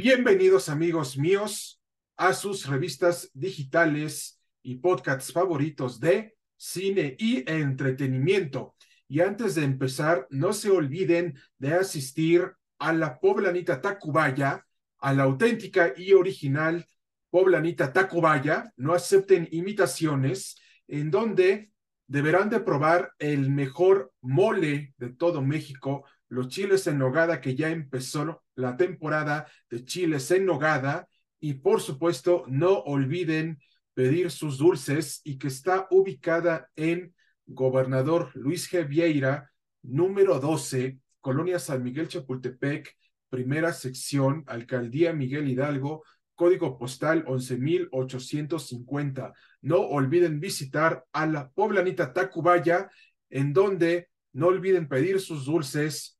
Bienvenidos amigos míos a sus revistas digitales y podcasts favoritos de cine y entretenimiento. Y antes de empezar, no se olviden de asistir a la poblanita Tacubaya, a la auténtica y original poblanita Tacubaya. No acepten imitaciones, en donde deberán de probar el mejor mole de todo México, los chiles en nogada que ya empezó la temporada de chiles en nogada y por supuesto no olviden pedir sus dulces y que está ubicada en Gobernador Luis G. Vieira, número 12, Colonia San Miguel Chapultepec, primera sección, Alcaldía Miguel Hidalgo, código postal 11850. No olviden visitar a la poblanita Tacubaya, en donde no olviden pedir sus dulces,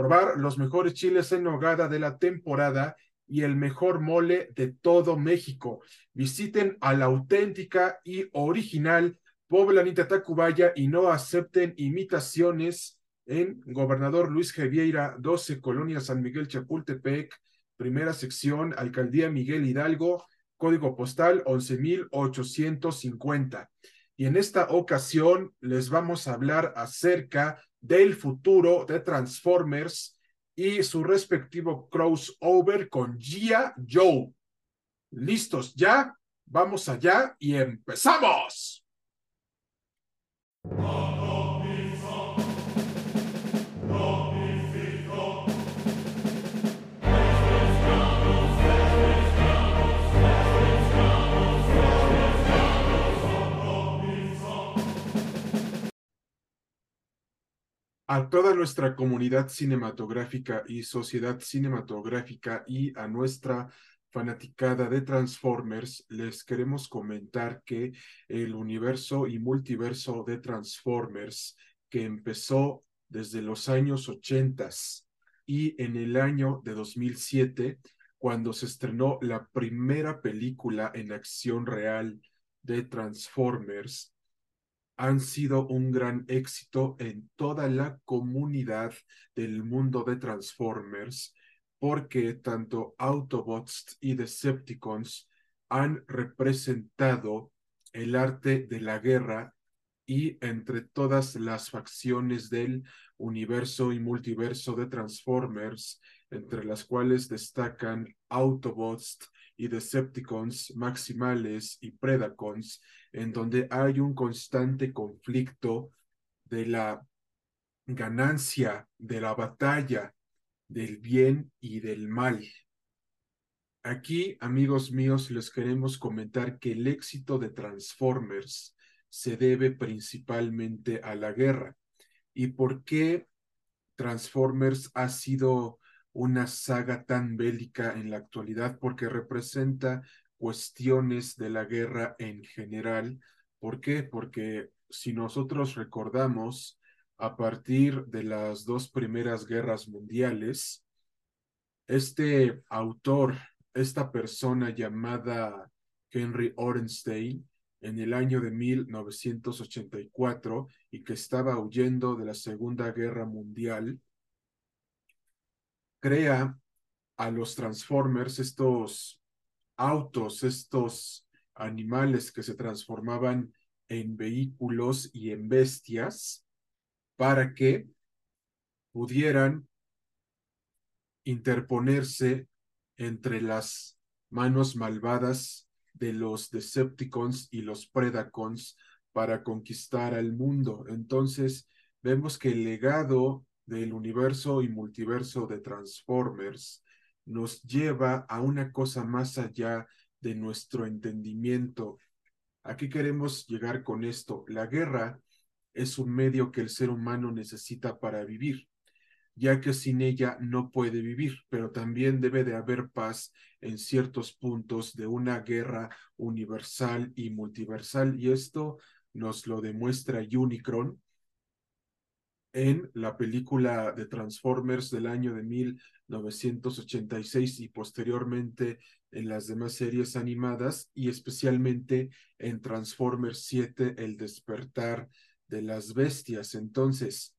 probar los mejores chiles en nogada de la temporada y el mejor mole de todo México. Visiten a la auténtica y original Poblanita Tacubaya y no acepten imitaciones en Gobernador Luis Javieira, 12, Colonia San Miguel Chapultepec, primera sección, Alcaldía Miguel Hidalgo, código postal 11850. Y en esta ocasión les vamos a hablar acerca del futuro de Transformers y su respectivo crossover con Gia Joe. ¿Listos ya? Vamos allá y empezamos. A toda nuestra comunidad cinematográfica y sociedad cinematográfica y a nuestra fanaticada de Transformers, les queremos comentar que el universo y multiverso de Transformers, que empezó desde los años ochentas y en el año de 2007, cuando se estrenó la primera película en acción real de Transformers, han sido un gran éxito en toda la comunidad del mundo de Transformers, porque tanto Autobots y Decepticons han representado el arte de la guerra y entre todas las facciones del universo y multiverso de Transformers, entre las cuales destacan Autobots y Decepticons, Maximales y Predacons, en donde hay un constante conflicto de la ganancia, de la batalla, del bien y del mal. Aquí, amigos míos, les queremos comentar que el éxito de Transformers se debe principalmente a la guerra. ¿Y por qué Transformers ha sido una saga tan bélica en la actualidad? Porque representa cuestiones de la guerra en general. ¿Por qué? Porque si nosotros recordamos, a partir de las dos primeras guerras mundiales, este autor, esta persona llamada Henry Orenstein, en el año de 1984 y que estaba huyendo de la Segunda Guerra Mundial, crea a los Transformers, estos autos, estos animales que se transformaban en vehículos y en bestias para que pudieran interponerse entre las manos malvadas de los Decepticons y los Predacons para conquistar al mundo. Entonces, vemos que el legado del universo y multiverso de Transformers nos lleva a una cosa más allá de nuestro entendimiento. Aquí queremos llegar con esto. La guerra es un medio que el ser humano necesita para vivir, ya que sin ella no puede vivir, pero también debe de haber paz en ciertos puntos de una guerra universal y multiversal, y esto nos lo demuestra Unicron en la película de Transformers del año de 1986 y posteriormente en las demás series animadas y especialmente en Transformers 7, El despertar de las bestias. Entonces,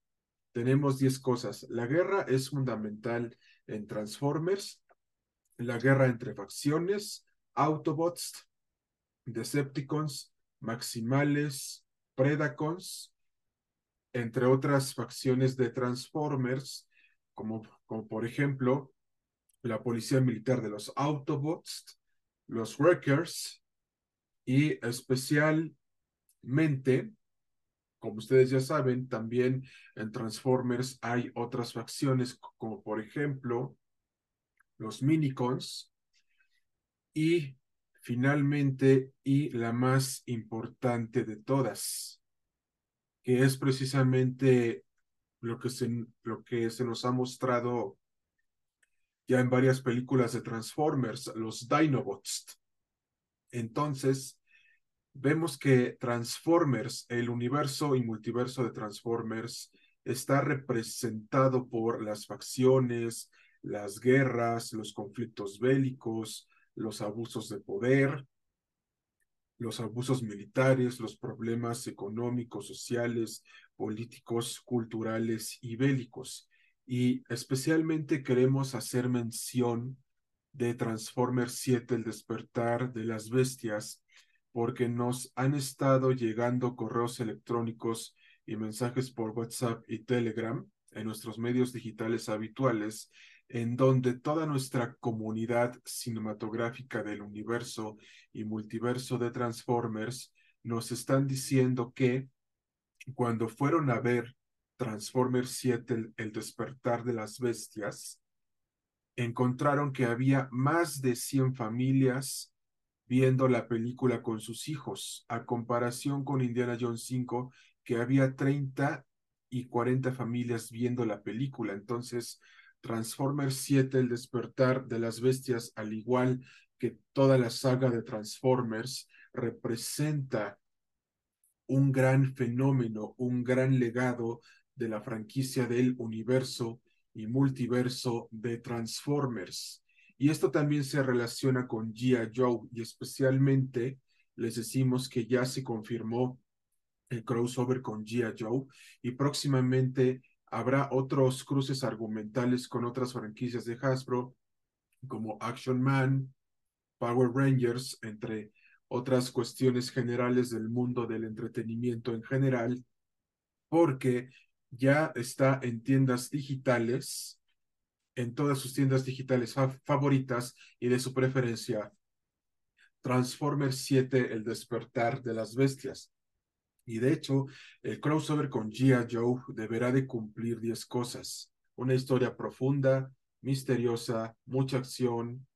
tenemos 10 cosas. La guerra es fundamental en Transformers. la guerra entre facciones, Autobots, Decepticons, Maximales, Predacons, entre otras facciones de Transformers, como, como por ejemplo la policía militar de los Autobots, los Wreckers y especialmente, como ustedes ya saben, también en Transformers hay otras facciones como por ejemplo los Minicons y finalmente y la más importante de todas, que es precisamente lo que se, lo que se nos ha mostrado ya en varias películas de Transformers, los Dinobots. Entonces, vemos que Transformers, el universo y multiverso de Transformers, está representado por las facciones, las guerras, los conflictos bélicos, los abusos de poder, los abusos militares, los problemas económicos, sociales, políticos, culturales y bélicos. Y especialmente queremos hacer mención de Transformers 7, el despertar de las bestias, porque nos han estado llegando correos electrónicos y mensajes por WhatsApp y Telegram en nuestros medios digitales habituales en donde toda nuestra comunidad cinematográfica del universo y multiverso de Transformers nos están diciendo que cuando fueron a ver Transformers 7, el, despertar de las bestias, encontraron que había más de 100 familias viendo la película con sus hijos, a comparación con Indiana Jones 5, que había 30 y 40 familias viendo la película. Entonces, Transformers 7, El despertar de las bestias, al igual que toda la saga de Transformers, representa un gran fenómeno, un gran legado de la franquicia del universo y multiverso de Transformers. Y esto también se relaciona con G.I. Joe y especialmente les decimos que ya se confirmó el crossover con G.I. Joe y próximamente Habrá otros cruces argumentales con otras franquicias de Hasbro, como Action Man, Power Rangers, entre otras cuestiones generales del mundo del entretenimiento en general, porque ya está en tiendas digitales, en todas sus tiendas digitales favoritas y de su preferencia, Transformers 7, El despertar de las bestias. Y de hecho, el crossover con G.I. Joe deberá de cumplir 10 cosas. Una historia profunda, misteriosa, mucha acción,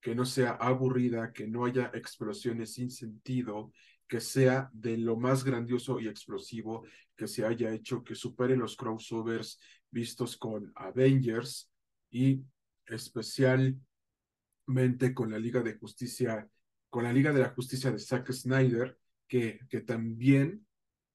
que no sea aburrida, que no haya explosiones sin sentido, que sea de lo más grandioso y explosivo que se haya hecho, que supere los crossovers vistos con Avengers y especialmente con la Liga de Justicia, con la Liga de la Justicia de Zack Snyder, que, que también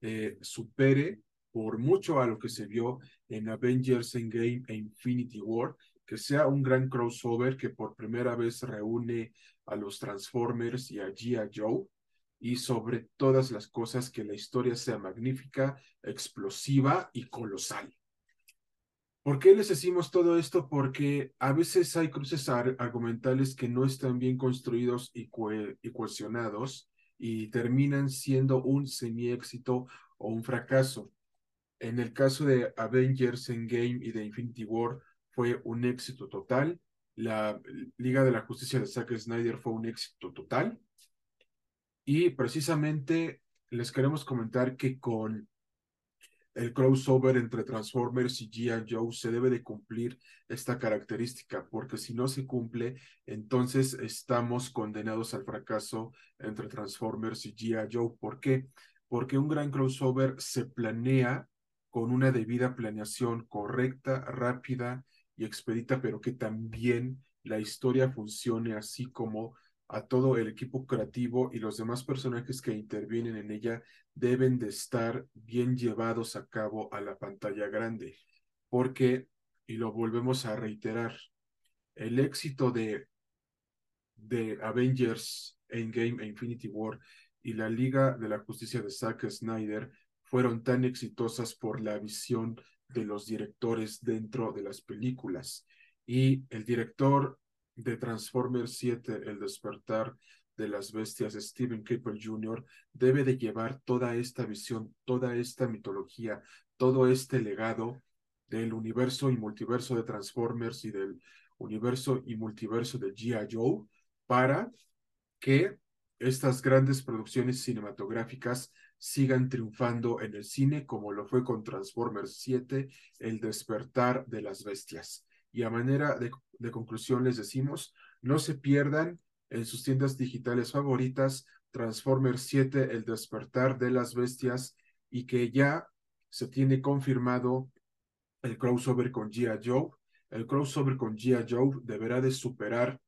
eh, supere por mucho a lo que se vio en Avengers Endgame e Infinity War, que sea un gran crossover que por primera vez reúne a los Transformers y a G.I. Joe, y sobre todas las cosas que la historia sea magnífica, explosiva y colosal. ¿Por qué les decimos todo esto? Porque a veces hay cruces argumentales que no están bien construidos y, y cohesionados y terminan siendo un semi-éxito o un fracaso. En el caso de Avengers Endgame y de Infinity War fue un éxito total. La Liga de la Justicia de Zack Snyder fue un éxito total. Y precisamente les queremos comentar que con el crossover entre Transformers y G.I. Joe se debe de cumplir esta característica, porque si no se cumple, entonces estamos condenados al fracaso entre Transformers y G.I. Joe. ¿Por qué? Porque un gran crossover se planea con una debida planeación correcta, rápida y expedita, pero que también la historia funcione así como a todo el equipo creativo y los demás personajes que intervienen en ella deben de estar bien llevados a cabo a la pantalla grande, porque, y lo volvemos a reiterar, el éxito de, de Avengers Endgame e Infinity War y la Liga de la Justicia de Zack Snyder fueron tan exitosas por la visión de los directores dentro de las películas. Y el director de Transformers 7, El despertar de las bestias Steven Caple Jr., debe de llevar toda esta visión, toda esta mitología, todo este legado del universo y multiverso de Transformers y del universo y multiverso de G.I. Joe para que estas grandes producciones cinematográficas sigan triunfando en el cine como lo fue con Transformers 7, El despertar de las bestias. Y a manera de, de conclusión les decimos, no se pierdan en sus tiendas digitales favoritas Transformers 7, El despertar de las bestias y que ya se tiene confirmado el crossover con G.I. Joe. El crossover con G.I. Joe deberá de superar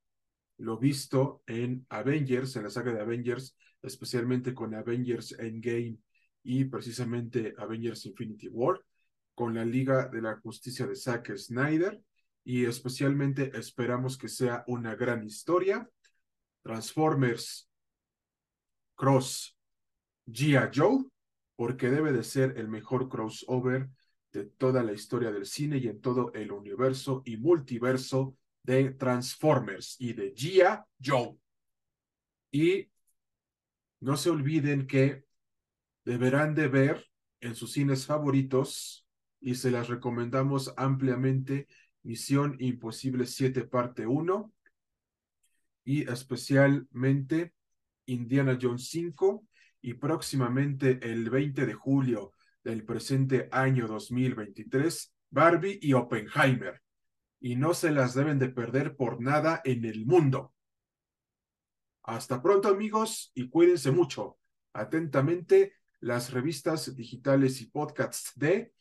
lo visto en Avengers, en la saga de Avengers, especialmente con Avengers Endgame y precisamente Avengers Infinity War, con la Liga de la Justicia de Zack Snyder y especialmente esperamos que sea una gran historia. Transformers Cross G.I. Joe, porque debe de ser el mejor crossover de toda la historia del cine y en todo el universo y multiverso de Transformers y de G.I. Joe. Y no se olviden que deberán de ver en sus cines favoritos y se las recomendamos ampliamente Misión Imposible 7 parte 1 y especialmente Indiana Jones 5 y próximamente el 20 de julio del presente año 2023, Barbie y Oppenheimer. Y no se las deben de perder por nada en el mundo. Hasta pronto amigos y cuídense mucho. Atentamente, las revistas digitales y podcasts de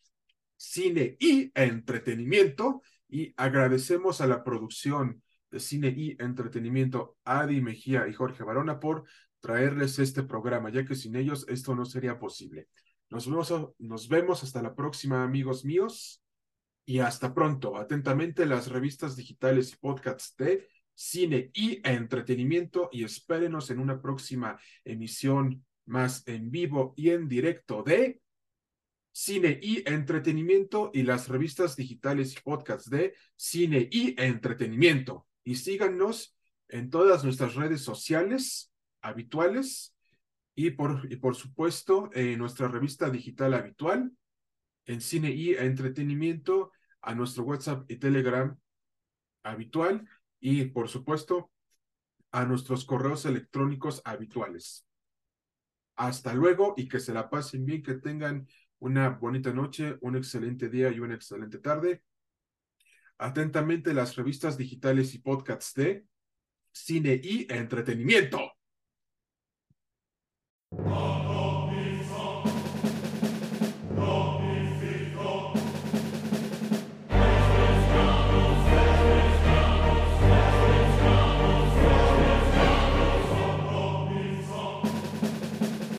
cine y entretenimiento y agradecemos a la producción de cine y entretenimiento Adi Mejía y Jorge Barona por traerles este programa, ya que sin ellos esto no sería posible. Nos vemos, nos vemos hasta la próxima, amigos míos, y hasta pronto. Atentamente las revistas digitales y podcasts de cine y entretenimiento y espérenos en una próxima emisión más en vivo y en directo de cine y entretenimiento y las revistas digitales y podcasts de cine y entretenimiento. Y síganos en todas nuestras redes sociales habituales y por, y por supuesto en nuestra revista digital habitual en cine y entretenimiento a nuestro WhatsApp y Telegram habitual y por supuesto a nuestros correos electrónicos habituales. Hasta luego y que se la pasen bien, que tengan una bonita noche, un excelente día y una excelente tarde. Atentamente las revistas digitales y podcasts de cine y entretenimiento.